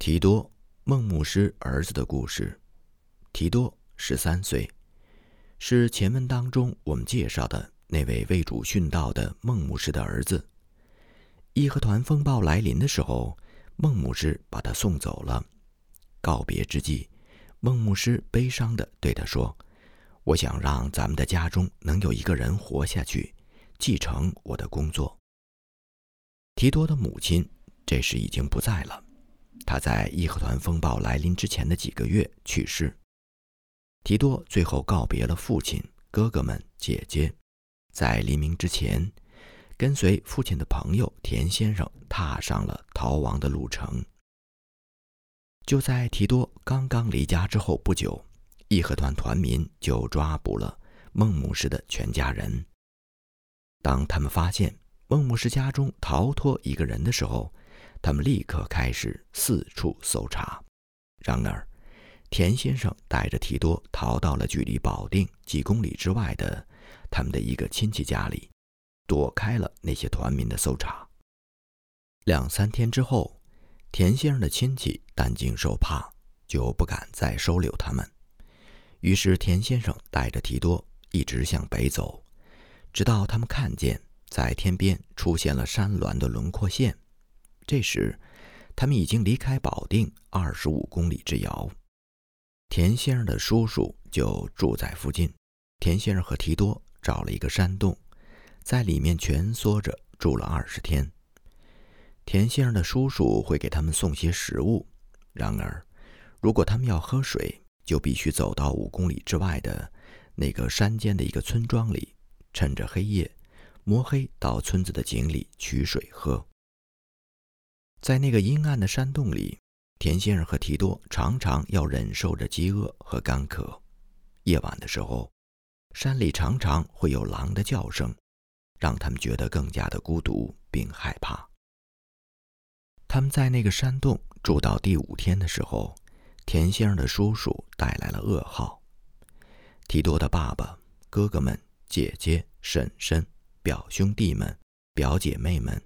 提多，孟牧师儿子的故事。提多十三岁，是前文当中我们介绍的那位为主殉道的孟牧师的儿子。义和团风暴来临的时候，孟牧师把他送走了。告别之际，孟牧师悲伤地对他说：“我想让咱们的家中能有一个人活下去，继承我的工作。”提多的母亲这时已经不在了。他在义和团风暴来临之前的几个月去世。提多最后告别了父亲、哥哥们、姐姐，在黎明之前，跟随父亲的朋友田先生踏上了逃亡的路程。就在提多刚刚离家之后不久，义和团团民就抓捕了孟牧师的全家人。当他们发现孟牧师家中逃脱一个人的时候，他们立刻开始四处搜查，然而，田先生带着提多逃到了距离保定几公里之外的他们的一个亲戚家里，躲开了那些团民的搜查。两三天之后，田先生的亲戚担惊受怕，就不敢再收留他们。于是，田先生带着提多一直向北走，直到他们看见在天边出现了山峦的轮廓线。这时，他们已经离开保定二十五公里之遥。田先生的叔叔就住在附近。田先生和提多找了一个山洞，在里面蜷缩着住了二十天。田先生的叔叔会给他们送些食物，然而，如果他们要喝水，就必须走到五公里之外的那个山间的一个村庄里，趁着黑夜，摸黑到村子的井里取水喝。在那个阴暗的山洞里，田先生和提多常常要忍受着饥饿和干渴。夜晚的时候，山里常常会有狼的叫声，让他们觉得更加的孤独并害怕。他们在那个山洞住到第五天的时候，田先生的叔叔带来了噩耗：提多的爸爸、哥哥们、姐姐、婶婶、表兄弟们、表姐妹们。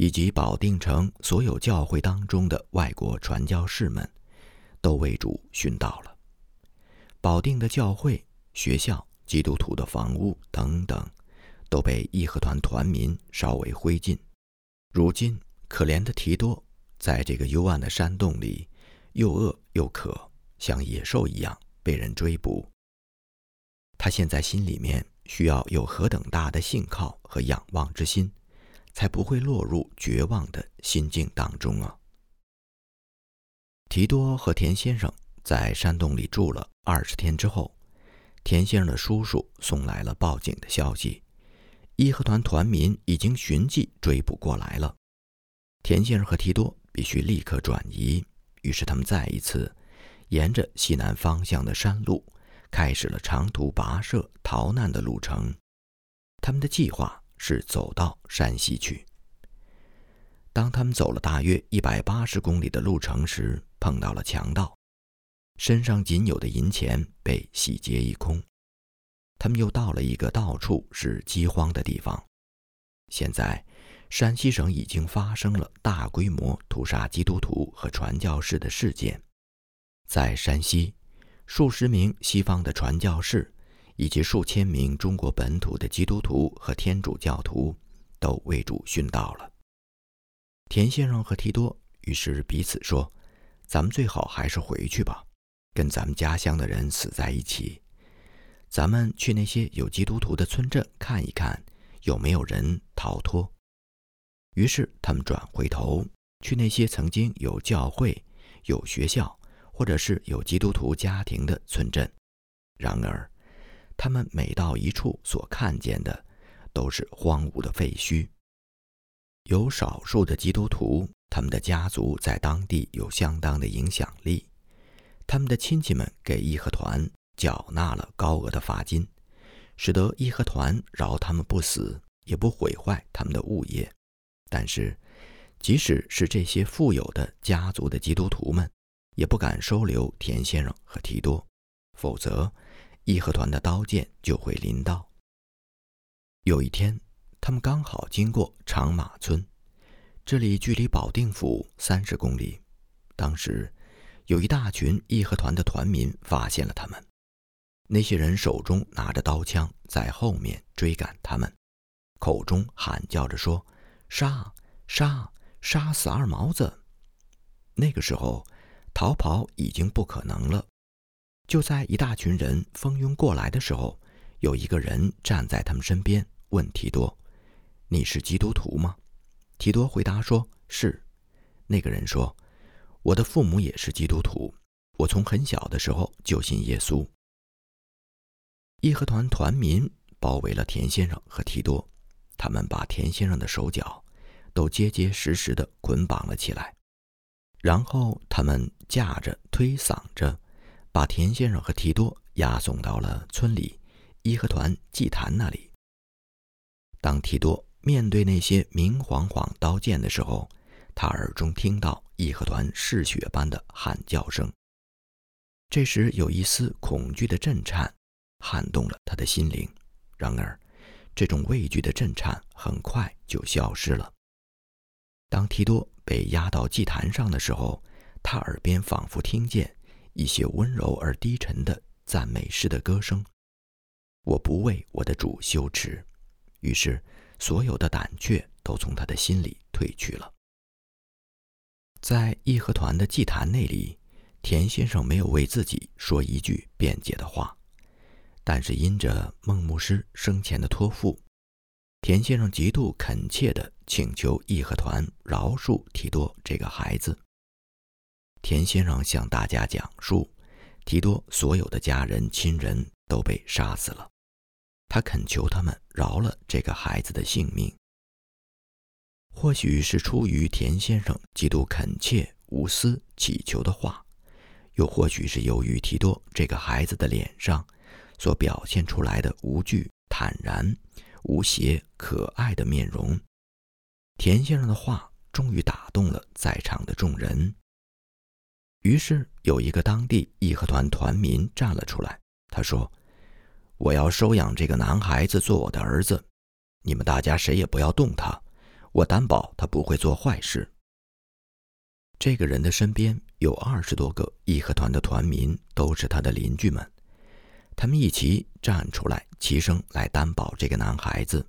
以及保定城所有教会当中的外国传教士们，都为主殉道了。保定的教会、学校、基督徒的房屋等等，都被义和团团民烧为灰烬。如今，可怜的提多在这个幽暗的山洞里，又饿又渴，像野兽一样被人追捕。他现在心里面需要有何等大的信靠和仰望之心？才不会落入绝望的心境当中啊！提多和田先生在山洞里住了二十天之后，田先生的叔叔送来了报警的消息：义和团团民已经寻迹追捕过来了。田先生和提多必须立刻转移，于是他们再一次沿着西南方向的山路，开始了长途跋涉逃难的路程。他们的计划。是走到山西去。当他们走了大约一百八十公里的路程时，碰到了强盗，身上仅有的银钱被洗劫一空。他们又到了一个到处是饥荒的地方。现在，山西省已经发生了大规模屠杀基督徒和传教士的事件。在山西，数十名西方的传教士。以及数千名中国本土的基督徒和天主教徒都为主殉道了。田先生和提多于是彼此说：“咱们最好还是回去吧，跟咱们家乡的人死在一起。咱们去那些有基督徒的村镇看一看，有没有人逃脱。”于是他们转回头去那些曾经有教会、有学校或者是有基督徒家庭的村镇。然而，他们每到一处所看见的，都是荒芜的废墟。有少数的基督徒，他们的家族在当地有相当的影响力，他们的亲戚们给义和团缴纳了高额的罚金，使得义和团饶他们不死，也不毁坏他们的物业。但是，即使是这些富有的家族的基督徒们，也不敢收留田先生和提多，否则。义和团的刀剑就会临到。有一天，他们刚好经过长马村，这里距离保定府三十公里。当时，有一大群义和团的团民发现了他们。那些人手中拿着刀枪，在后面追赶他们，口中喊叫着说：“杀！杀！杀死二毛子！”那个时候，逃跑已经不可能了。就在一大群人蜂拥过来的时候，有一个人站在他们身边，问提多：“你是基督徒吗？”提多回答说：“是。”那个人说。我的父母也是基督徒，我从很小的时候就信耶稣。义和团团民包围了田先生和提多，他们把田先生的手脚都结结实实的捆绑了起来，然后他们架着推搡着，把田先生和提多押送到了村里义和团祭坛那里。当提多面对那些明晃晃刀剑的时候，他耳中听到义和团嗜血般的喊叫声，这时有一丝恐惧的震颤撼动了他的心灵。然而，这种畏惧的震颤很快就消失了。当提多被押到祭坛上的时候，他耳边仿佛听见一些温柔而低沉的赞美诗的歌声：“我不为我的主羞耻。”于是，所有的胆怯都从他的心里退去了。在义和团的祭坛那里，田先生没有为自己说一句辩解的话，但是因着孟牧师生前的托付，田先生极度恳切地请求义和团饶恕提多这个孩子。田先生向大家讲述，提多所有的家人亲人都被杀死了，他恳求他们饶了这个孩子的性命。或许是出于田先生极度恳切、无私祈求的话，又或许是由于提多这个孩子的脸上所表现出来的无惧、坦然、无邪、可爱的面容，田先生的话终于打动了在场的众人。于是，有一个当地义和团团民站了出来，他说：“我要收养这个男孩子做我的儿子，你们大家谁也不要动他。”我担保他不会做坏事。这个人的身边有二十多个义和团的团民，都是他的邻居们。他们一起站出来，齐声来担保这个男孩子。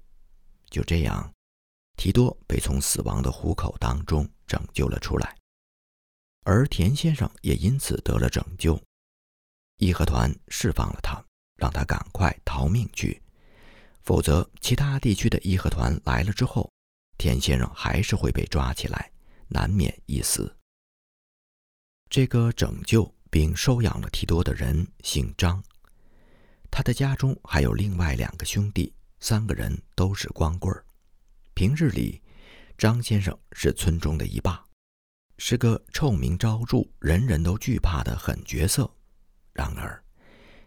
就这样，提多被从死亡的虎口当中拯救了出来，而田先生也因此得了拯救。义和团释放了他，让他赶快逃命去，否则其他地区的义和团来了之后。田先生还是会被抓起来，难免一死。这个拯救并收养了提多的人姓张，他的家中还有另外两个兄弟，三个人都是光棍儿。平日里，张先生是村中的一霸，是个臭名昭著、人人都惧怕的狠角色。然而，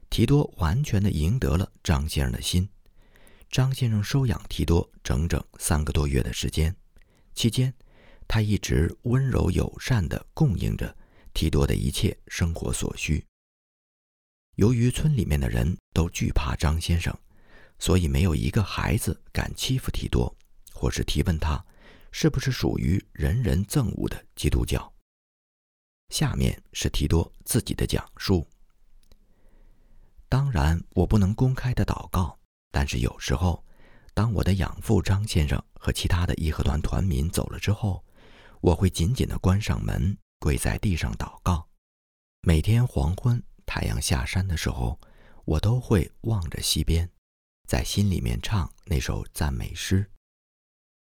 提多完全的赢得了张先生的心。张先生收养提多整整三个多月的时间，期间，他一直温柔友善地供应着提多的一切生活所需。由于村里面的人都惧怕张先生，所以没有一个孩子敢欺负提多，或是提问他是不是属于人人憎恶的基督教。下面是提多自己的讲述。当然，我不能公开的祷告。但是有时候，当我的养父张先生和其他的义和团团民走了之后，我会紧紧地关上门，跪在地上祷告。每天黄昏太阳下山的时候，我都会望着西边，在心里面唱那首赞美诗：“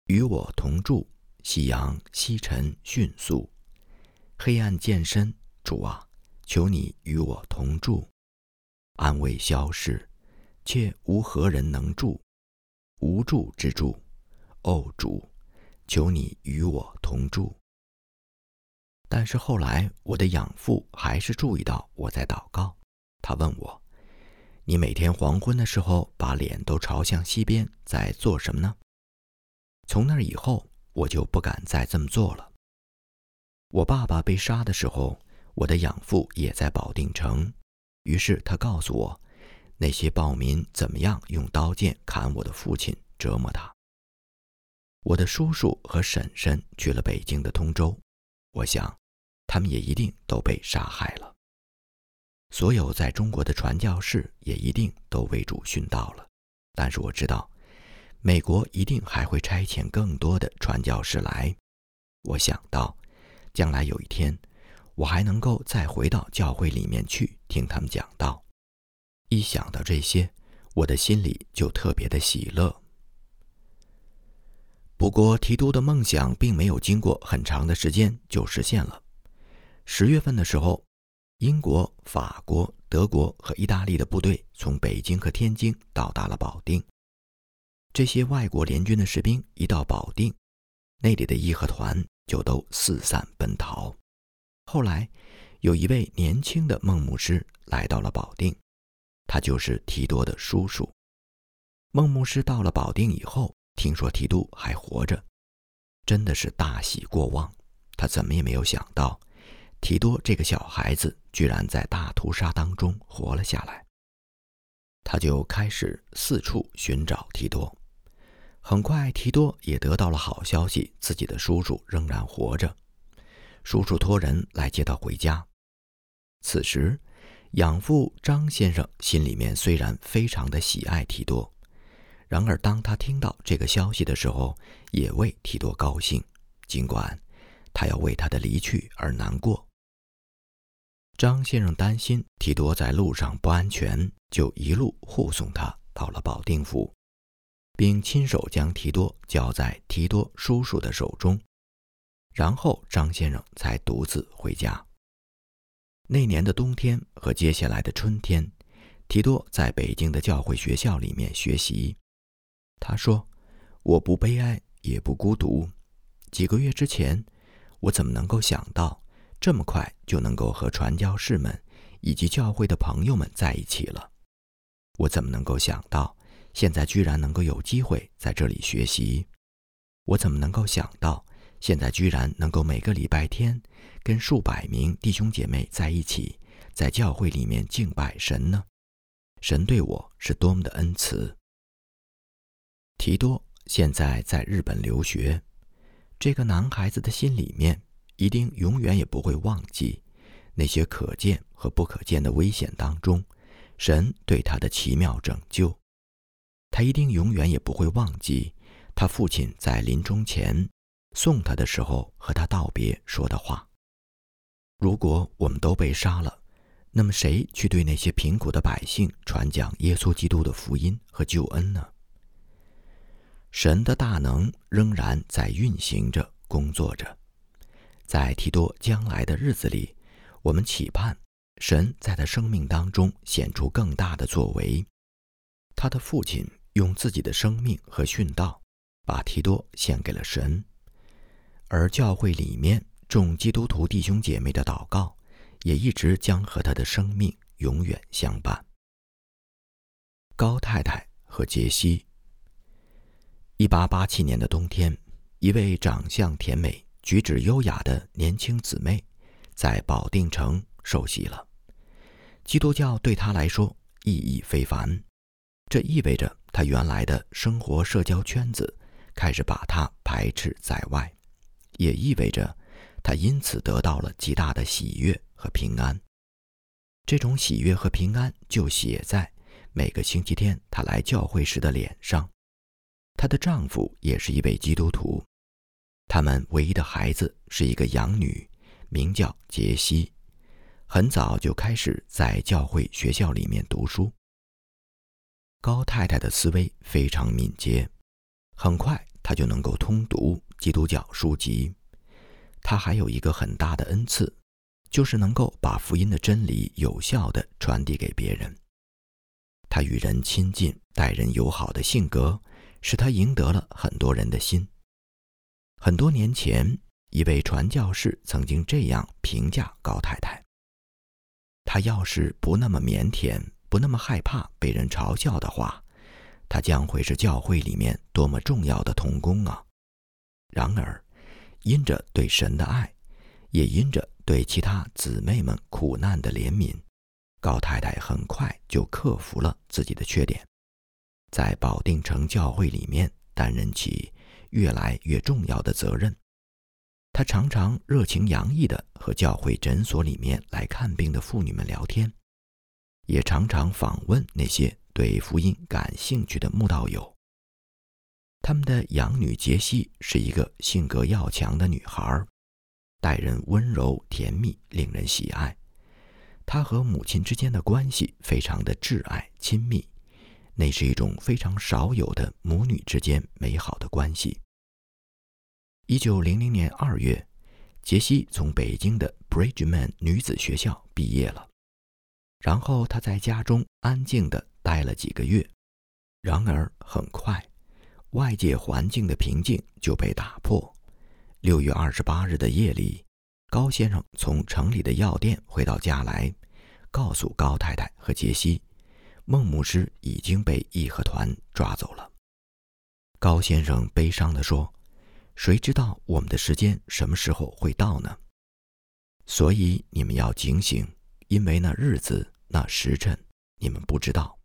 与我同住，夕阳西沉迅速，黑暗渐深。主啊，求你与我同住，安慰消逝。”却无何人能助，无助之助。哦，主，求你与我同住。但是后来，我的养父还是注意到我在祷告。他问我：“你每天黄昏的时候把脸都朝向西边，在做什么呢？”从那以后，我就不敢再这么做了。我爸爸被杀的时候，我的养父也在保定城，于是他告诉我。那些暴民怎么样用刀剑砍我的父亲，折磨他？我的叔叔和婶婶去了北京的通州。我想，他们也一定都被杀害了。所有在中国的传教士也一定都为主殉道了。但是我知道，美国一定还会差遣更多的传教士来。我想到，将来有一天，我还能够再回到教会里面去听他们讲道。一想到这些，我的心里就特别的喜乐。不过，提督的梦想并没有经过很长的时间就实现了。十月份的时候，英国、法国、德国和意大利的部队从北京和天津到达了保定。这些外国联军的士兵一到保定，那里的义和团就都四散奔逃。后来，有一位年轻的孟牧师来到了保定，他就是提多的叔叔。孟牧师到了保定以后。听说提督还活着，真的是大喜过望。他怎么也没有想到，提多这个小孩子居然在大屠杀当中活了下来。他就开始四处寻找提多。很快，提多也得到了好消息，自己的叔叔仍然活着。叔叔托人来接他回家。此时，养父张先生心里面虽然非常的喜爱提多。然而，当他听到这个消息的时候，也为提多高兴，尽管他要为他的离去而难过。张先生担心提多在路上不安全，就一路护送他到了保定府，并亲手将提多交在提多叔叔的手中，然后张先生才独自回家。那年的冬天和接下来的春天，提多在北京的教会学校里面学习。他说：“我不悲哀，也不孤独。几个月之前，我怎么能够想到这么快就能够和传教士们以及教会的朋友们在一起了？我怎么能够想到现在居然能够有机会在这里学习？我怎么能够想到现在居然能够每个礼拜天跟数百名弟兄姐妹在一起，在教会里面敬拜神呢？神对我是多么的恩慈！”提多现在在日本留学，这个男孩子的心里面一定永远也不会忘记那些可见和不可见的危险当中，神对他的奇妙拯救。他一定永远也不会忘记他父亲在临终前送他的时候和他道别说的话：“如果我们都被杀了，那么谁去对那些贫苦的百姓传讲耶稣基督的福音和救恩呢？”神的大能仍然在运行着、工作着，在提多将来的日子里，我们期盼神在他生命当中显出更大的作为。他的父亲用自己的生命和殉道，把提多献给了神，而教会里面众基督徒弟兄姐妹的祷告，也一直将和他的生命永远相伴。高太太和杰西。一八八七年的冬天，一位长相甜美、举止优雅的年轻姊妹，在保定城受洗了。基督教对她来说意义非凡，这意味着她原来的生活社交圈子开始把她排斥在外，也意味着她因此得到了极大的喜悦和平安。这种喜悦和平安就写在每个星期天她来教会时的脸上。她的丈夫也是一位基督徒，他们唯一的孩子是一个养女，名叫杰西，很早就开始在教会学校里面读书。高太太的思维非常敏捷，很快她就能够通读基督教书籍。她还有一个很大的恩赐，就是能够把福音的真理有效地传递给别人。她与人亲近、待人友好的性格。使他赢得了很多人的心。很多年前，一位传教士曾经这样评价高太太：“她要是不那么腼腆，不那么害怕被人嘲笑的话，他将会是教会里面多么重要的童工啊！”然而，因着对神的爱，也因着对其他姊妹们苦难的怜悯，高太太很快就克服了自己的缺点。在保定城教会里面担任起越来越重要的责任，他常常热情洋溢地和教会诊所里面来看病的妇女们聊天，也常常访问那些对福音感兴趣的慕道友。他们的养女杰西是一个性格要强的女孩，待人温柔甜蜜，令人喜爱。她和母亲之间的关系非常的挚爱亲密，那是一种非常少有的母女之间美好的关系。一九零零年二月，杰西从北京的 Bridgeman 女子学校毕业了，然后他在家中安静地待了几个月。然而很快。外界环境的平静就被打破。六月二十八日的夜里，高先生从城里的药店回到家来，告诉高太太和杰西，孟牧师已经被义和团抓走了。高先生悲伤地说：“谁知道我们的时间什么时候会到呢？所以你们要警醒，因为那日子、那时辰，你们不知道。”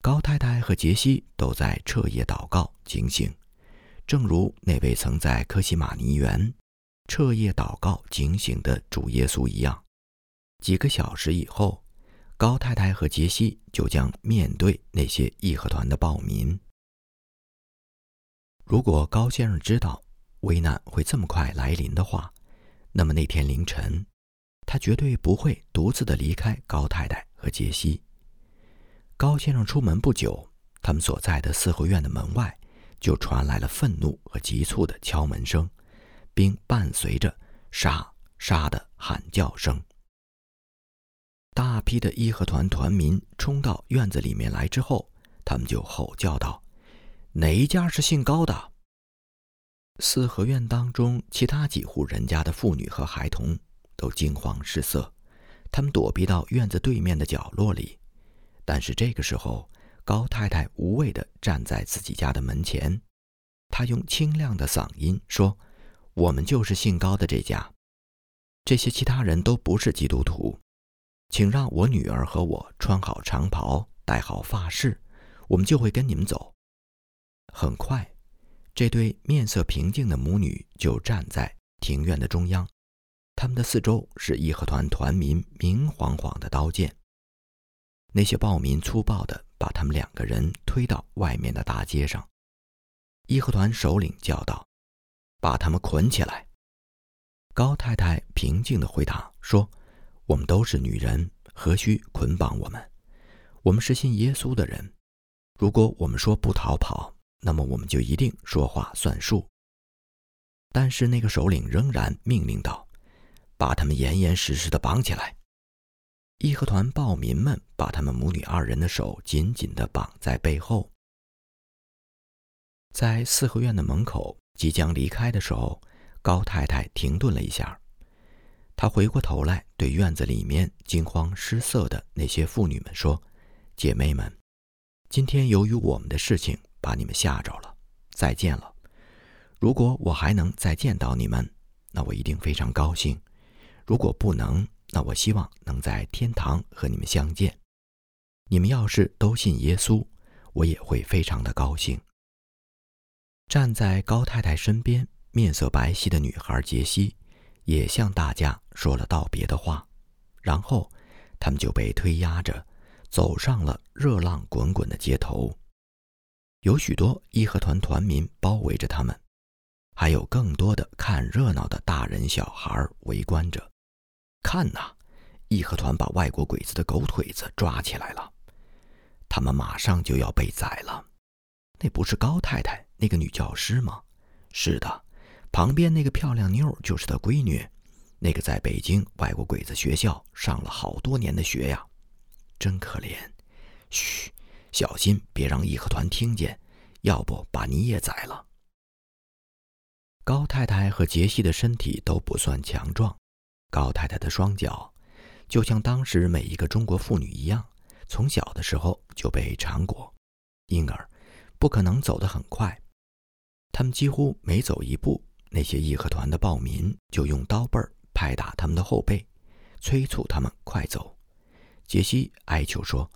高太太和杰西都在彻夜祷告警醒，正如那位曾在科西玛尼园彻夜祷告警醒的主耶稣一样。几个小时以后，高太太和杰西就将面对那些义和团的暴民。如果高先生知道危难会这么快来临的话，那么那天凌晨，他绝对不会独自的离开高太太和杰西。高先生出门不久，他们所在的四合院的门外就传来了愤怒和急促的敲门声，并伴随着“杀杀”的喊叫声。大批的义和团团民冲到院子里面来之后，他们就吼叫道：“哪一家是姓高的？”四合院当中其他几户人家的妇女和孩童都惊慌失色，他们躲避到院子对面的角落里。但是这个时候，高太太无畏地站在自己家的门前，她用清亮的嗓音说：“我们就是姓高的这家，这些其他人都不是基督徒，请让我女儿和我穿好长袍，戴好发饰，我们就会跟你们走。”很快，这对面色平静的母女就站在庭院的中央，他们的四周是义和团团民明晃晃的刀剑。那些暴民粗暴地把他们两个人推到外面的大街上。义和团首领叫道：“把他们捆起来。”高太太平静地回答说：“我们都是女人，何须捆绑我们？我们是信耶稣的人。如果我们说不逃跑，那么我们就一定说话算数。”但是那个首领仍然命令道：“把他们严严实实地绑起来。”义和团暴民们把他们母女二人的手紧紧地绑在背后，在四合院的门口即将离开的时候，高太太停顿了一下，她回过头来对院子里面惊慌失色的那些妇女们说：“姐妹们，今天由于我们的事情把你们吓着了，再见了。如果我还能再见到你们，那我一定非常高兴；如果不能，”那我希望能在天堂和你们相见。你们要是都信耶稣，我也会非常的高兴。站在高太太身边、面色白皙的女孩杰西，也向大家说了道别的话，然后他们就被推压着走上了热浪滚滚的街头。有许多义和团团民包围着他们，还有更多的看热闹的大人小孩围观着。看呐，义和团把外国鬼子的狗腿子抓起来了，他们马上就要被宰了。那不是高太太那个女教师吗？是的，旁边那个漂亮妞就是她闺女，那个在北京外国鬼子学校上了好多年的学呀，真可怜。嘘，小心别让义和团听见，要不把你也宰了。高太太和杰西的身体都不算强壮。高太太的双脚，就像当时每一个中国妇女一样，从小的时候就被缠裹，因而不可能走得很快。他们几乎每走一步，那些义和团的暴民就用刀背儿拍打他们的后背，催促他们快走。杰西哀求说：“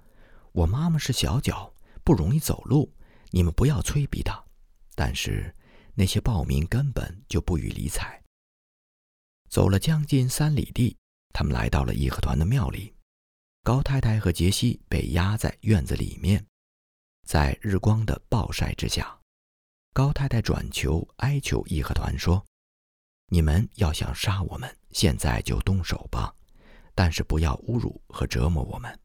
我妈妈是小脚，不容易走路，你们不要催逼她。”但是那些暴民根本就不予理睬，走了将近三里地，他们来到了义和团的庙里。高太太和杰西被压在院子里面，在日光的暴晒之下，高太太转求哀求义和团说：“你们要想杀我们，现在就动手吧，但是不要侮辱和折磨我们。”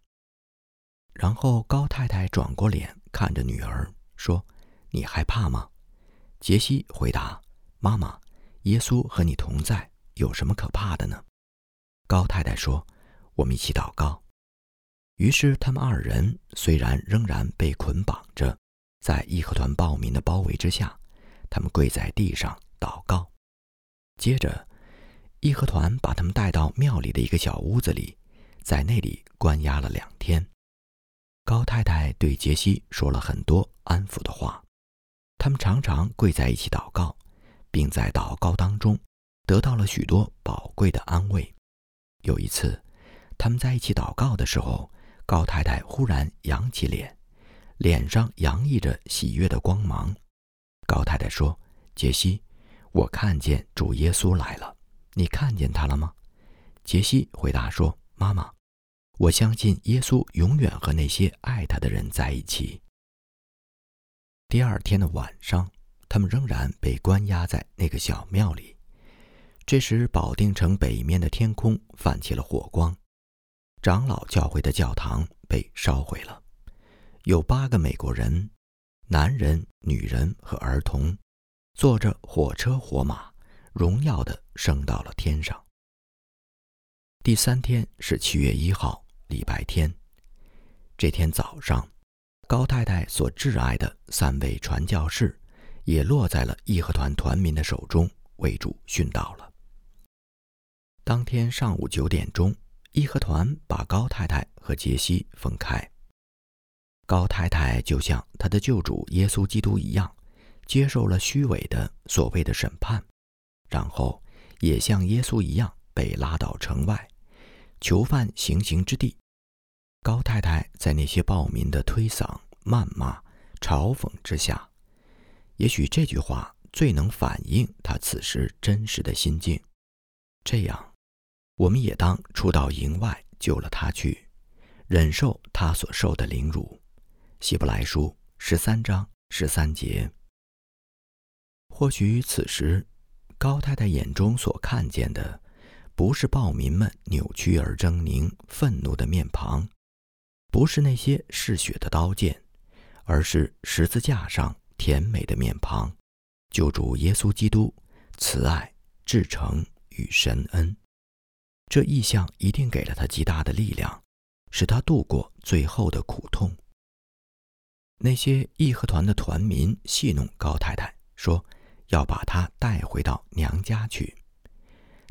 然后高太太转过脸看着女儿说：“你害怕吗？”杰西回答：“妈妈，耶稣和你同在。”有什么可怕的呢？高太太说：“我们一起祷告。”于是他们二人虽然仍然被捆绑着，在义和团暴民的包围之下，他们跪在地上祷告。接着，义和团把他们带到庙里的一个小屋子里，在那里关押了两天。高太太对杰西说了很多安抚的话，他们常常跪在一起祷告，并在祷告当中。得到了许多宝贵的安慰。有一次，他们在一起祷告的时候，高太太忽然扬起脸，脸上洋溢着喜悦的光芒。高太太说：“杰西，我看见主耶稣来了，你看见他了吗？”杰西回答说：“妈妈，我相信耶稣永远和那些爱他的人在一起。”第二天的晚上，他们仍然被关押在那个小庙里。这时，保定城北面的天空泛起了火光，长老教会的教堂被烧毁了。有八个美国人，男人、女人和儿童，坐着火车火马，荣耀地升到了天上。第三天是七月一号，礼拜天。这天早上，高太太所挚爱的三位传教士，也落在了义和团团民的手中，为主殉道了。当天上午九点钟，义和团把高太太和杰西分开。高太太就像她的救主耶稣基督一样，接受了虚伪的所谓的审判，然后也像耶稣一样被拉到城外，囚犯行刑之地。高太太在那些暴民的推搡、谩骂、嘲讽之下，也许这句话最能反映她此时真实的心境。这样。我们也当出到营外救了他去，忍受他所受的凌辱。希伯来书十三章十三节。或许此时，高太太眼中所看见的，不是暴民们扭曲而狰狞、愤怒的面庞，不是那些嗜血的刀剑，而是十字架上甜美的面庞，救主耶稣基督慈爱、至诚与神恩。这意象一定给了他极大的力量，使他度过最后的苦痛。那些义和团的团民戏弄高太太，说要把她带回到娘家去。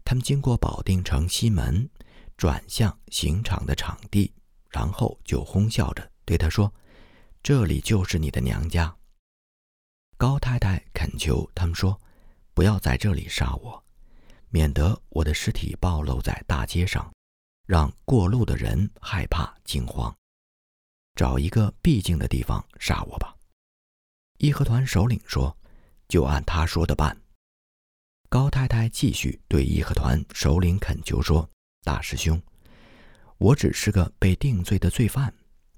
他们经过保定城西门，转向刑场的场地，然后就哄笑着对他说：“这里就是你的娘家。”高太太恳求他们说：“不要在这里杀我。”免得我的尸体暴露在大街上，让过路的人害怕惊慌。找一个僻静的地方杀我吧。义和团首领说：“就按他说的办。”高太太继续对义和团首领恳求说：“大师兄，我只是个被定罪的罪犯，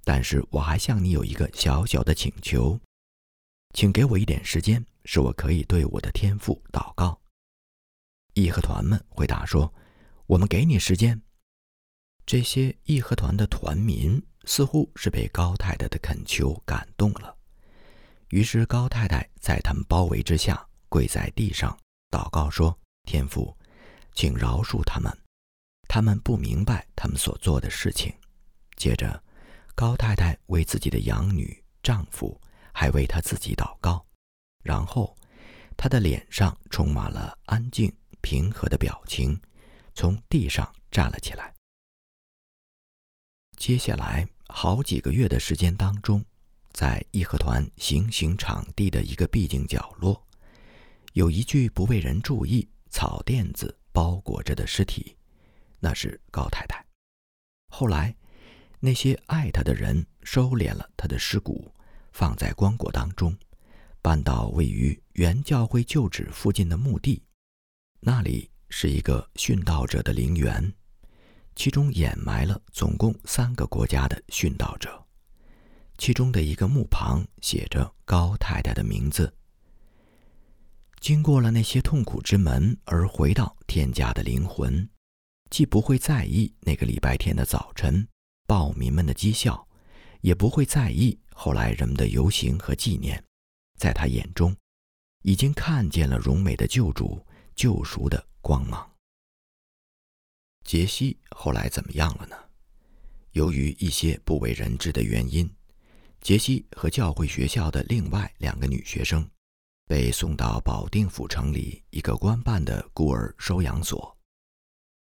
但是我还向你有一个小小的请求，请给我一点时间，使我可以对我的天父祷告。”义和团们回答说：“我们给你时间。”这些义和团的团民似乎是被高太太的恳求感动了，于是高太太在他们包围之下跪在地上祷告说：“天父，请饶恕他们，他们不明白他们所做的事情。”接着，高太太为自己的养女、丈夫，还为她自己祷告，然后她的脸上充满了安静。平和的表情，从地上站了起来。接下来好几个月的时间当中，在义和团行刑场地的一个僻静角落，有一具不为人注意、草垫子包裹着的尸体，那是高太太。后来，那些爱她的人收敛了她的尸骨，放在棺椁当中，搬到位于原教会旧址附近的墓地。那里是一个殉道者的陵园，其中掩埋了总共三个国家的殉道者。其中的一个墓旁写着高太太的名字。经过了那些痛苦之门而回到天家的灵魂，既不会在意那个礼拜天的早晨暴民们的讥笑，也不会在意后来人们的游行和纪念。在他眼中，已经看见了荣美的救主救赎的光芒。杰西后来怎么样了呢？由于一些不为人知的原因，杰西和教会学校的另外两个女学生。被送到保定府城里一个官办的孤儿收养所，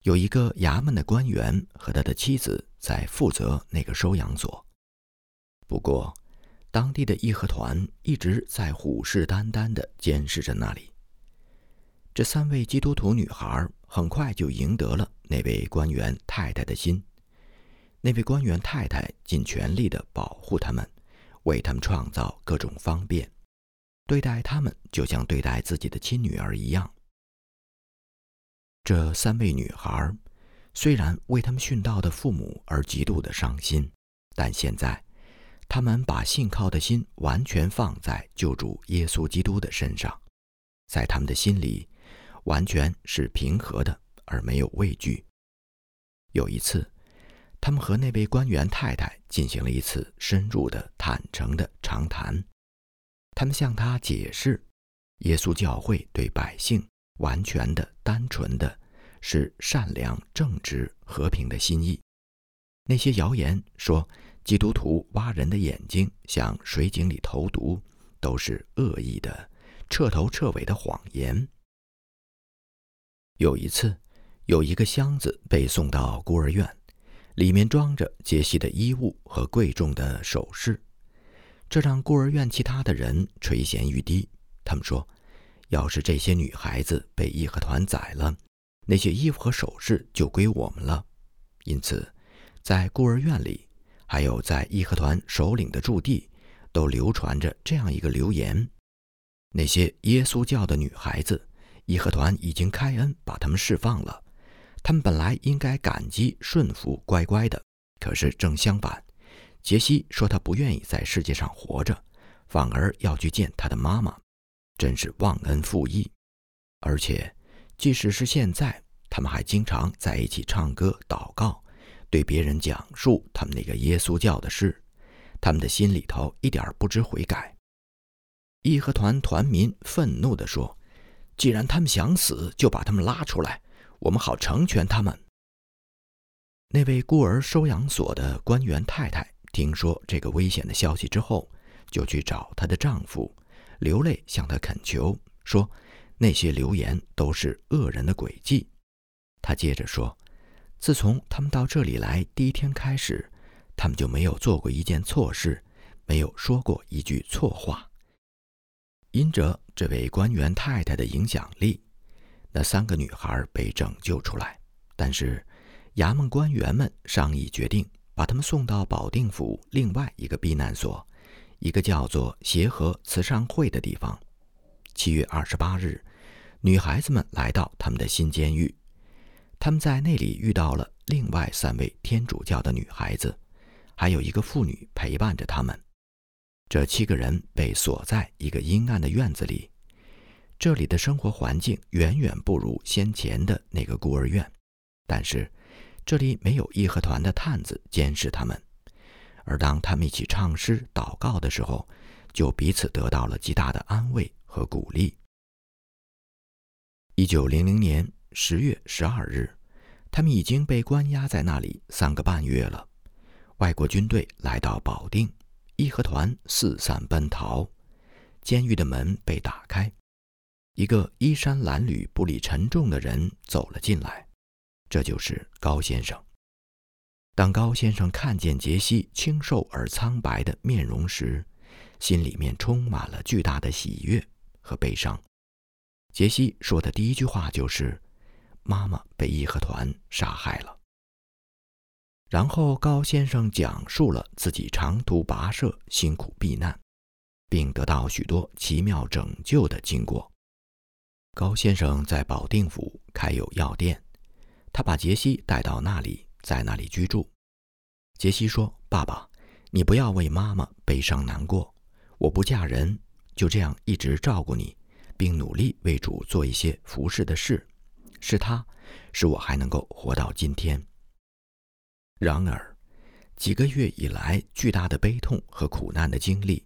有一个衙门的官员和他的妻子在负责那个收养所。不过，当地的义和团一直在虎视眈眈地监视着那里。这三位基督徒女孩很快就赢得了那位官员太太的心，那位官员太太尽全力地保护他们，为他们创造各种方便。对待他们就像对待自己的亲女儿一样。这三位女孩虽然为他们殉道的父母而极度的伤心，但现在，他们把信靠的心完全放在救主耶稣基督的身上，在他们的心里，完全是平和的，而没有畏惧。有一次，他们和那位官员太太进行了一次深入的、坦诚的长谈。他们向他解释，耶稣教会对百姓完全的、单纯的，是善良、正直、和平的心意。那些谣言说基督徒挖人的眼睛，向水井里投毒，都是恶意的、彻头彻尾的谎言。有一次，有一个箱子被送到孤儿院，里面装着杰西的衣物和贵重的首饰。这让孤儿院其他的人垂涎欲滴。他们说：“要是这些女孩子被义和团宰了，那些衣服和首饰就归我们了。”因此，在孤儿院里，还有在义和团首领的驻地，都流传着这样一个流言：那些耶稣教的女孩子，义和团已经开恩把他们释放了。他们本来应该感激顺服、乖乖的，可是正相反。杰西说：“他不愿意在世界上活着，反而要去见他的妈妈，真是忘恩负义。而且，即使是现在，他们还经常在一起唱歌、祷告，对别人讲述他们那个耶稣教的事。他们的心里头一点不知悔改。”义和团团民愤怒地说：“既然他们想死，就把他们拉出来，我们好成全他们。”那位孤儿收养所的官员太太。听说这个危险的消息之后，就去找她的丈夫，流泪向他恳求，说：“那些流言都是恶人的诡计。”他接着说：“自从他们到这里来第一天开始，他们就没有做过一件错事，没有说过一句错话。因着这位官员太太的影响力，那三个女孩被拯救出来。但是，衙门官员们商议决定。”把他们送到保定府另外一个避难所，一个叫做协和慈善会的地方。七月二十八日，女孩子们来到他们的新监狱，他们在那里遇到了另外三位天主教的女孩子，还有一个妇女陪伴着他们。这七个人被锁在一个阴暗的院子里，这里的生活环境远远不如先前的那个孤儿院，但是。这里没有义和团的探子监视他们，而当他们一起唱诗、祷告的时候，就彼此得到了极大的安慰和鼓励。一九零零年十月十二日，他们已经被关押在那里三个半月了。外国军队来到保定，义和团四散奔逃，监狱的门被打开，一个衣衫褴褛、步履沉重的人走了进来。这就是高先生。当高先生看见杰西清瘦而苍白的面容时，心里面充满了巨大的喜悦和悲伤。杰西说的第一句话就是：“妈妈被义和团杀害了。”然后高先生讲述了自己长途跋涉、辛苦避难，并得到许多奇妙拯救的经过。高先生在保定府开有药店，他把杰西带到那里，在那里居住。杰西说：“爸爸，你不要为妈妈悲伤难过。我不嫁人，就这样一直照顾你，并努力为主做一些服侍的事。是他，使我还能够活到今天。然而，几个月以来巨大的悲痛和苦难的经历。”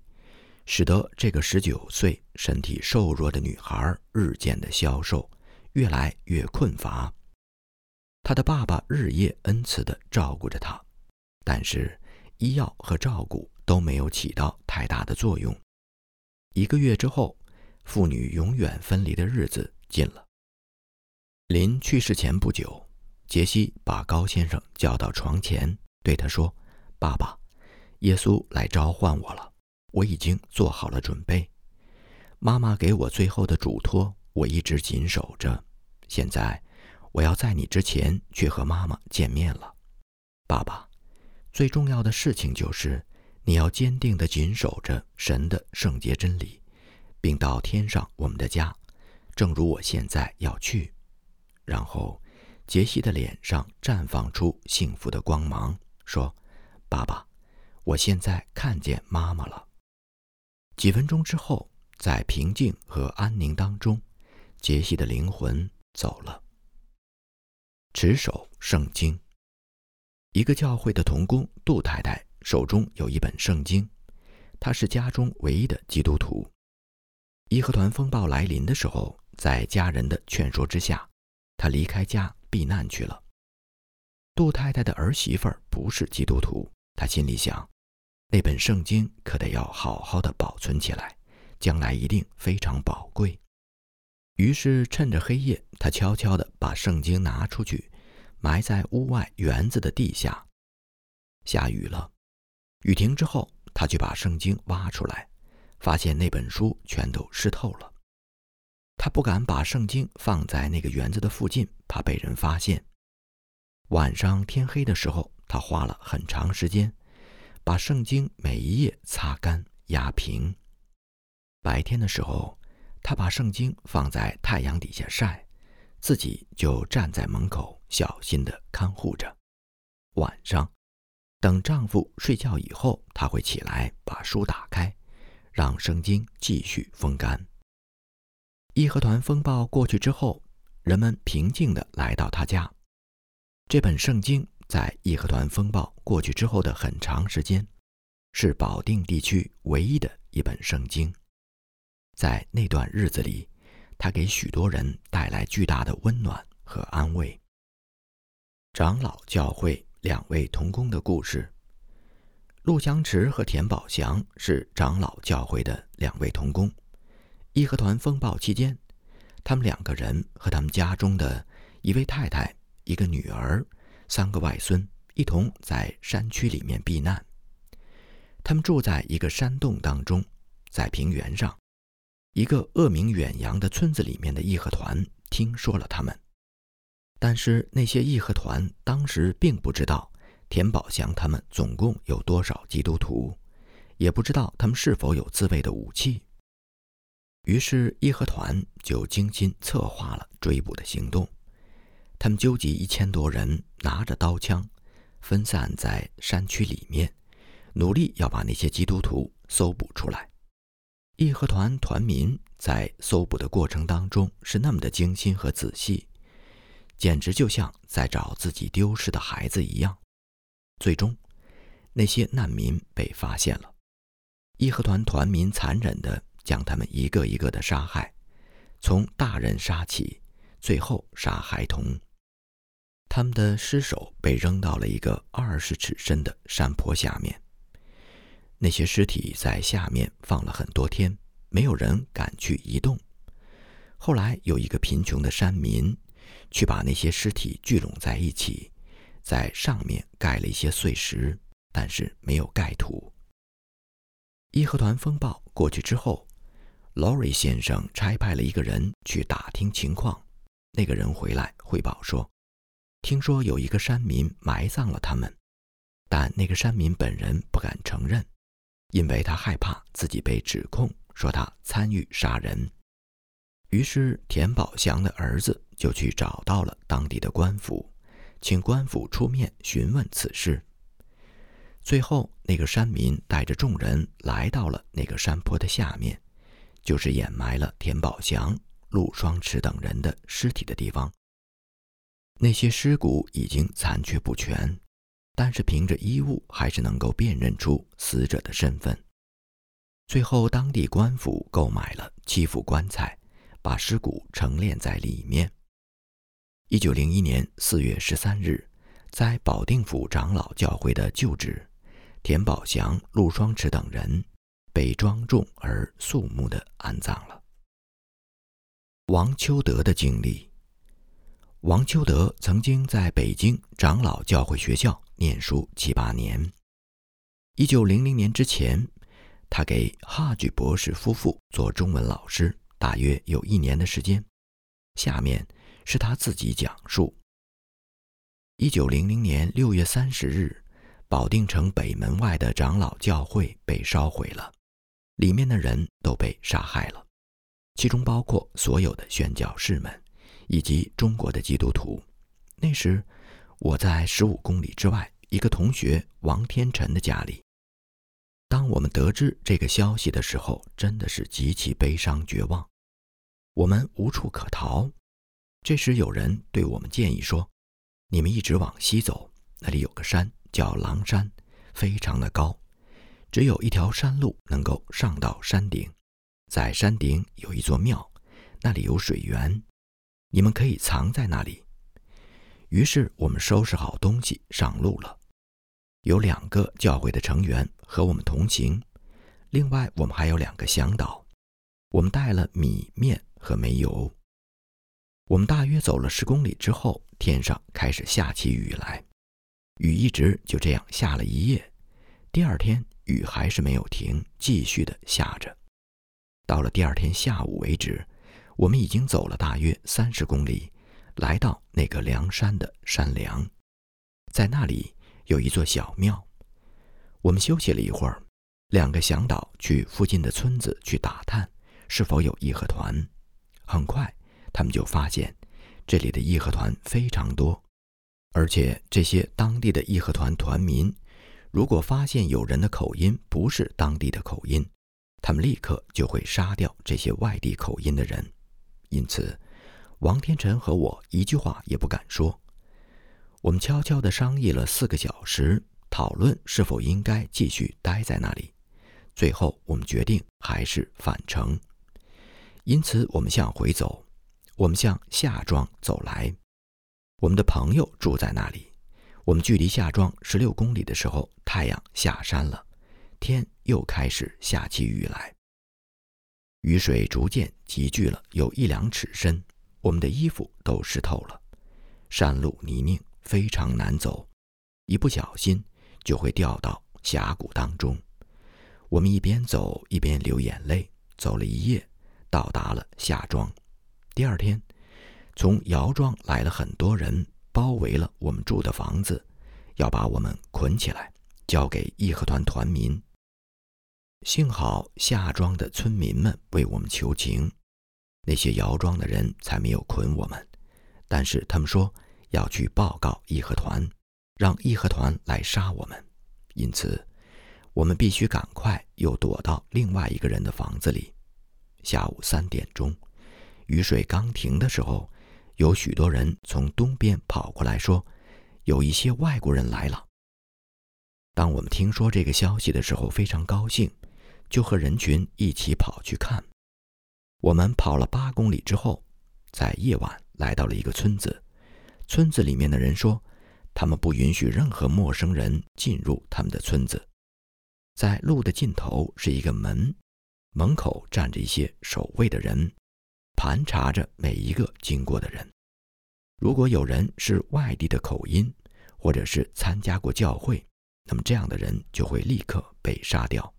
使得这个十九岁、身体瘦弱的女孩日渐的消瘦，越来越困乏。她的爸爸日夜恩慈的照顾着她，但是医药和照顾都没有起到太大的作用。一个月之后，父女永远分离的日子近了。临去世前不久，杰西把高先生叫到床前，对他说：“爸爸，耶稣来召唤我了。”我已经做好了准备，妈妈给我最后的嘱托，我一直紧守着。现在，我要在你之前去和妈妈见面了，爸爸。最重要的事情就是，你要坚定地紧守着神的圣洁真理，并到天上我们的家，正如我现在要去。然后，杰西的脸上绽放出幸福的光芒，说：“爸爸，我现在看见妈妈了。”几分钟之后，在平静和安宁当中，杰西的灵魂走了。持守圣经。一个教会的童工杜太太手中有一本圣经，她是家中唯一的基督徒。义和团风暴来临的时候，在家人的劝说之下，她离开家避难去了。杜太太的儿媳妇儿不是基督徒，她心里想。那本圣经可得要好好的保存起来，将来一定非常宝贵。于是趁着黑夜，他悄悄地把圣经拿出去，埋在屋外园子的地下。下雨了，雨停之后，他去把圣经挖出来，发现那本书全都湿透了。他不敢把圣经放在那个园子的附近，怕被人发现。晚上天黑的时候，他花了很长时间。把圣经每一页擦干、压平。白天的时候，她把圣经放在太阳底下晒，自己就站在门口小心地看护着。晚上，等丈夫睡觉以后，她会起来把书打开，让圣经继续风干。义和团风暴过去之后，人们平静地来到他家。这本圣经。在义和团风暴过去之后的很长时间，是保定地区唯一的一本圣经。在那段日子里，它给许多人带来巨大的温暖和安慰。长老教会两位童工的故事：陆祥池和田宝祥是长老教会的两位童工。义和团风暴期间，他们两个人和他们家中的一位太太、一个女儿。三个外孙一同在山区里面避难。他们住在一个山洞当中，在平原上，一个恶名远扬的村子里面的义和团听说了他们，但是那些义和团当时并不知道田宝祥他们总共有多少基督徒，也不知道他们是否有自卫的武器。于是义和团就精心策划了追捕的行动。他们纠集一千多人，拿着刀枪，分散在山区里面，努力要把那些基督徒搜捕出来。义和团团民在搜捕的过程当中是那么的精心和仔细，简直就像在找自己丢失的孩子一样。最终，那些难民被发现了，义和团团民残忍地将他们一个一个的杀害，从大人杀起，最后杀孩童。他们的尸首被扔到了一个二十尺深的山坡下面。那些尸体在下面放了很多天，没有人敢去移动。后来有一个贫穷的山民，去把那些尸体聚拢在一起，在上面盖了一些碎石，但是没有盖土。义和团风暴过去之后，劳瑞先生差派了一个人去打听情况。那个人回来汇报说。听说有一个山民埋葬了他们，但那个山民本人不敢承认，因为他害怕自己被指控说他参与杀人。于是田宝祥的儿子就去找到了当地的官府，请官府出面询问此事。最后，那个山民带着众人来到了那个山坡的下面，就是掩埋了田宝祥、陆双池等人的尸体的地方。那些尸骨已经残缺不全，但是凭着衣物还是能够辨认出死者的身份。最后，当地官府购买了七副棺材，把尸骨陈列在里面。一九零一年四月十三日，在保定府长老教会的旧址。田宝祥、陆双池等人被庄重而肃穆地安葬了。王秋德的经历：王秋德曾经在北京长老教会学校念书七八年。一九零零年之前，他给哈举博士夫妇做中文老师，大约有一年的时间。下面是他自己讲述：一九零零年六月三十日。保定城北门外的长老教会被烧毁了，里面的人都被杀害了，其中包括所有的宣教士们，以及中国的基督徒。那时，我在十五公里之外一个同学王天辰的家里。当我们得知这个消息的时候，真的是极其悲伤绝望，我们无处可逃。这时，有人对我们建议说：“你们一直往西走，那里有个山。”叫狼山，非常的高，只有一条山路能够上到山顶。在山顶有一座庙，那里有水源，你们可以藏在那里。于是我们收拾好东西上路了。有两个教会的成员和我们同行，另外我们还有两个向导。我们带了米面和煤油。我们大约走了十公里之后，天上开始下起雨来。雨一直就这样下了一夜，第二天雨还是没有停，继续的下着。到了第二天下午为止，我们已经走了大约三十公里，来到那个梁山的山梁，在那里有一座小庙。我们休息了一会儿，两个向导去附近的村子去打探是否有义和团。很快，他们就发现这里的义和团非常多。而且这些当地的义和团团民，如果发现有人的口音不是当地的口音，他们立刻就会杀掉这些外地口音的人。因此，王天辰和我一句话也不敢说。我们悄悄地商议了四个小时，讨论是否应该继续待在那里。最后，我们决定还是返程。因此，我们向回走，我们向夏庄走来。我们的朋友住在那里。我们距离夏庄十六公里的时候，太阳下山了，天又开始下起雨来。雨水逐渐集聚了有一两尺深，我们的衣服都湿透了。山路泥泞，非常难走，一不小心就会掉到峡谷当中。我们一边走一边流眼泪，走了一夜，到达了夏庄。第二天。从姚庄来了很多人，包围了我们住的房子，要把我们捆起来，交给义和团团民。幸好夏庄的村民们为我们求情，那些姚庄的人才没有捆我们。但是他们说要去报告义和团，让义和团来杀我们，因此我们必须赶快又躲到另外一个人的房子里。下午三点钟，雨水刚停的时候。有许多人从东边跑过来，说有一些外国人来了。当我们听说这个消息的时候，非常高兴，就和人群一起跑去看。我们跑了八公里之后，在夜晚来到了一个村子。村子里面的人说，他们不允许任何陌生人进入他们的村子。在路的尽头是一个门，门口站着一些守卫的人。盘查着每一个经过的人，如果有人是外地的口音，或者是参加过教会，那么这样的人就会立刻被杀掉。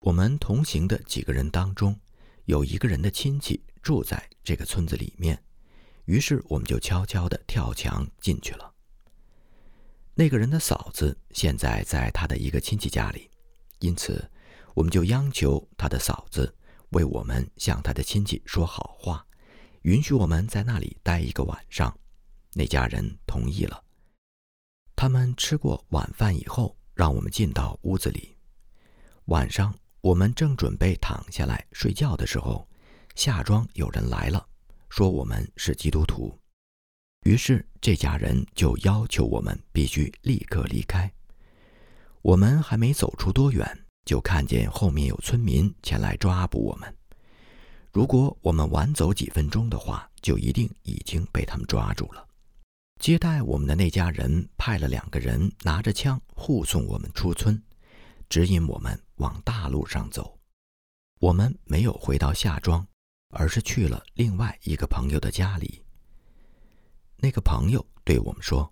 我们同行的几个人当中，有一个人的亲戚住在这个村子里面，于是我们就悄悄地跳墙进去了。那个人的嫂子现在在他的一个亲戚家里，因此我们就央求他的嫂子。为我们向他的亲戚说好话，允许我们在那里待一个晚上。那家人同意了。他们吃过晚饭以后，让我们进到屋子里。晚上，我们正准备躺下来睡觉的时候，夏庄有人来了，说我们是基督徒。于是这家人就要求我们必须立刻离开。我们还没走出多远，就看见后面有村民前来抓捕我们。如果我们晚走几分钟的话，就一定已经被他们抓住了。接待我们的那家人派了两个人拿着枪护送我们出村，指引我们往大路上走。我们没有回到夏庄，而是去了另外一个朋友的家里。那个朋友对我们说：“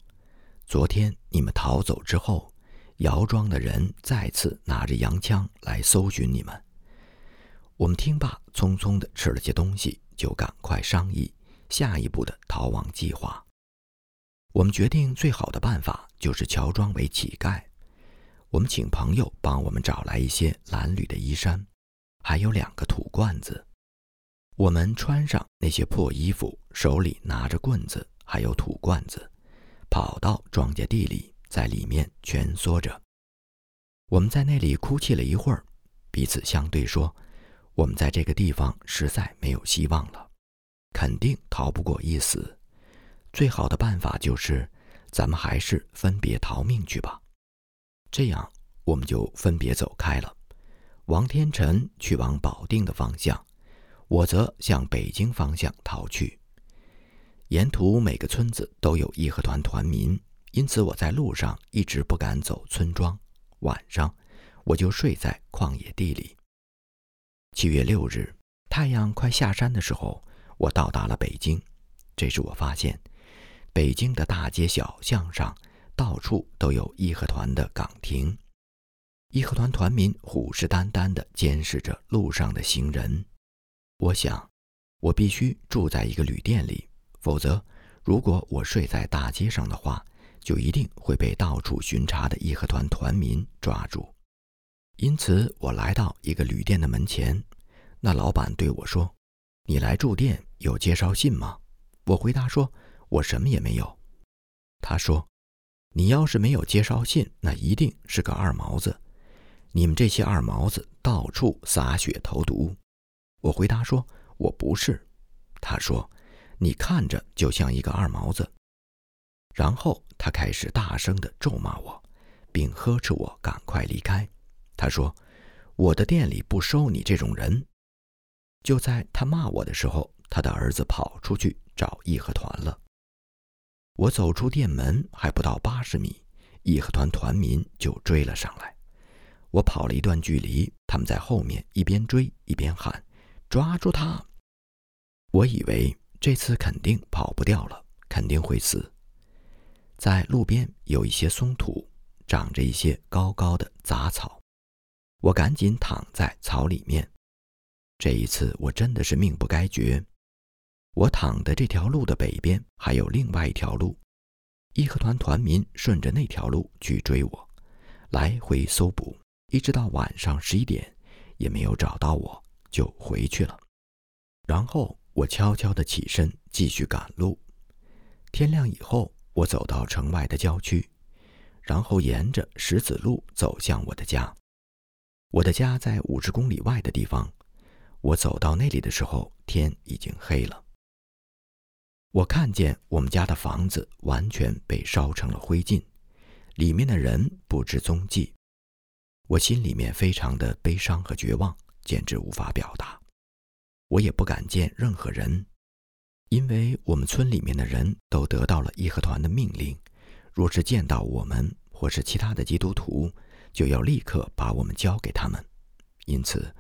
昨天你们逃走之后，姚庄的人再次拿着洋枪来搜寻你们。”我们听罢，匆匆地吃了些东西，就赶快商议下一步的逃亡计划。我们决定最好的办法就是乔装为乞丐。我们请朋友帮我们找来一些褴褛的衣衫，还有两个土罐子。我们穿上那些破衣服，手里拿着棍子，还有土罐子，跑到庄稼地里，在里面蜷缩着。我们在那里哭泣了一会儿，彼此相对说：“我们在这个地方实在没有希望了，肯定逃不过一死。”最好的办法就是，咱们还是分别逃命去吧。这样，我们就分别走开了。王天辰去往保定的方向，我则向北京方向逃去。沿途每个村子都有义和团团民，因此我在路上一直不敢走村庄。晚上，我就睡在旷野地里。七月六日，太阳快下山的时候，我到达了北京。这时，我发现。北京的大街小巷上，到处都有义和团的岗亭，义和团团民虎视眈眈地监视着路上的行人。我想，我必须住在一个旅店里，否则，如果我睡在大街上的话，就一定会被到处巡查的义和团团民抓住。因此，我来到一个旅店的门前，那老板对我说：“你来住店有介绍信吗？”我回答说。我什么也没有，他说：“你要是没有介绍信，那一定是个二毛子。你们这些二毛子到处洒血投毒。”我回答说：“我不是。”他说：“你看着就像一个二毛子。”然后他开始大声地咒骂我，并呵斥我赶快离开。他说：“我的店里不收你这种人。”就在他骂我的时候，他的儿子跑出去找义和团了。我走出店门还不到八十米，义和团团民就追了上来。我跑了一段距离，他们在后面一边追一边喊：“抓住他！”我以为这次肯定跑不掉了，肯定会死。在路边有一些松土，长着一些高高的杂草，我赶紧躺在草里面。这一次我真的是命不该绝。我躺的这条路的北边还有另外一条路，义和团团民顺着那条路去追我，来回搜捕，一直到晚上十一点，也没有找到我，就回去了。然后我悄悄地起身继续赶路。天亮以后，我走到城外的郊区，然后沿着石子路走向我的家。我的家在五十公里外的地方。我走到那里的时候，天已经黑了。我看见我们家的房子完全被烧成了灰烬，里面的人不知踪迹。我心里面非常的悲伤和绝望，简直无法表达。我也不敢见任何人，因为我们村里面的人都得到了义和团的命令，若是见到我们或是其他的基督徒，就要立刻把我们交给他们。因此，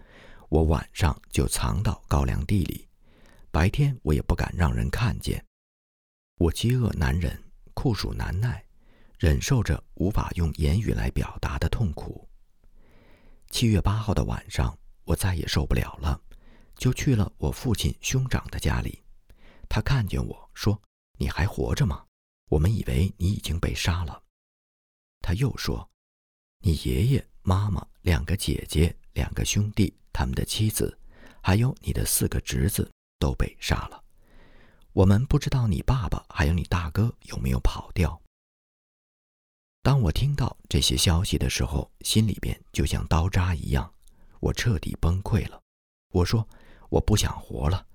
我晚上就藏到高粱地里。白天我也不敢让人看见，我饥饿难忍，酷暑难耐，忍受着无法用言语来表达的痛苦。七月八号的晚上，我再也受不了了，就去了我父亲兄长的家里。他看见我说：“你还活着吗？我们以为你已经被杀了。”他又说：“你爷爷、妈妈、两个姐姐、两个兄弟，他们的妻子。”还有你的四个侄子都被杀了。我们不知道你爸爸还有你大哥有没有跑掉。当我听到这些消息的时候，心里边就像刀扎一样，我彻底崩溃了。我说：“我不想活了，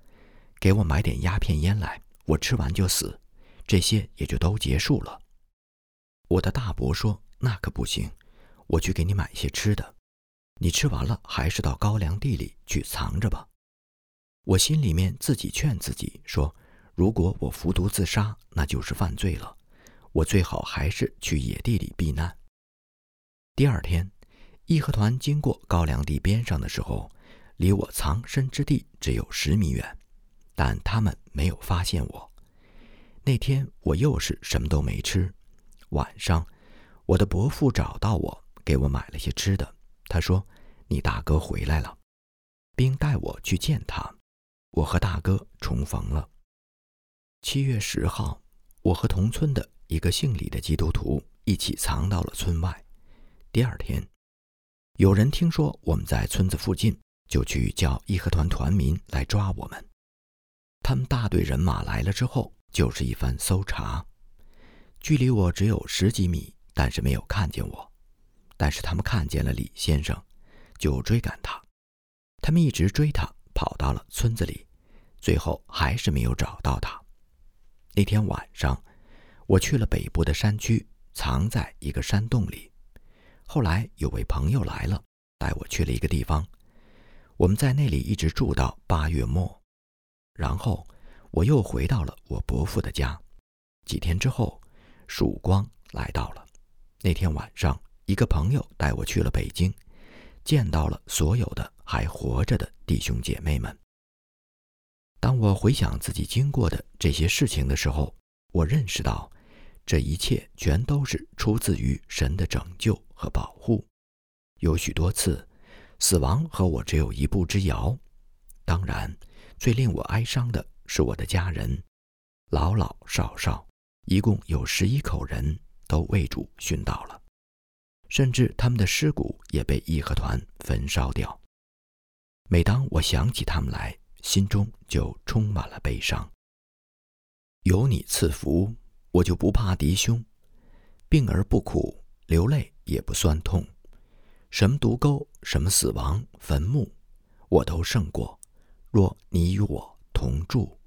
给我买点鸦片烟来，我吃完就死，这些也就都结束了。”我的大伯说：“那可不行，我去给你买些吃的，你吃完了还是到高粱地里去藏着吧。”我心里面自己劝自己说：“如果我服毒自杀，那就是犯罪了。”我最好还是去野地里避难。第二天，义和团经过高粱地边上的时候，离我藏身之地只有十米远，但他们没有发现我。那天我又是什么都没吃。晚上，我的伯父找到我，给我买了些吃的。他说：“你大哥回来了，并带我去见他。”我和大哥重逢了。七月十号，我和同村的。一个姓李的基督徒一起藏到了村外。第二天，有人听说我们在村子附近，就去叫义和团团民来抓我们。他们大队人马来了之后，就是一番搜查，距离我只有十几米，但是没有看见我。但是他们看见了李先生，就追赶他。他们一直追他，跑到了村子里，最后还是没有找到他。那天晚上。我去了北部的山区，藏在一个山洞里。后来有位朋友来了，带我去了一个地方。我们在那里一直住到八月末，然后我又回到了我伯父的家。几天之后，曙光来到了。那天晚上，一个朋友带我去了北京，见到了所有的还活着的弟兄姐妹们。当我回想自己经过的这些事情的时候，我认识到。这一切全都是出自于神的拯救和保护。有许多次，死亡和我只有一步之遥。当然，最令我哀伤的是我的家人，老老少少，一共有十一口人都为主殉道了，甚至他们的尸骨也被义和团焚烧掉。每当我想起他们来，心中就充满了悲伤。有你赐福。我就不怕敌凶，病而不苦，流泪也不酸痛，什么毒钩，什么死亡坟墓，我都胜过。若你与我同住。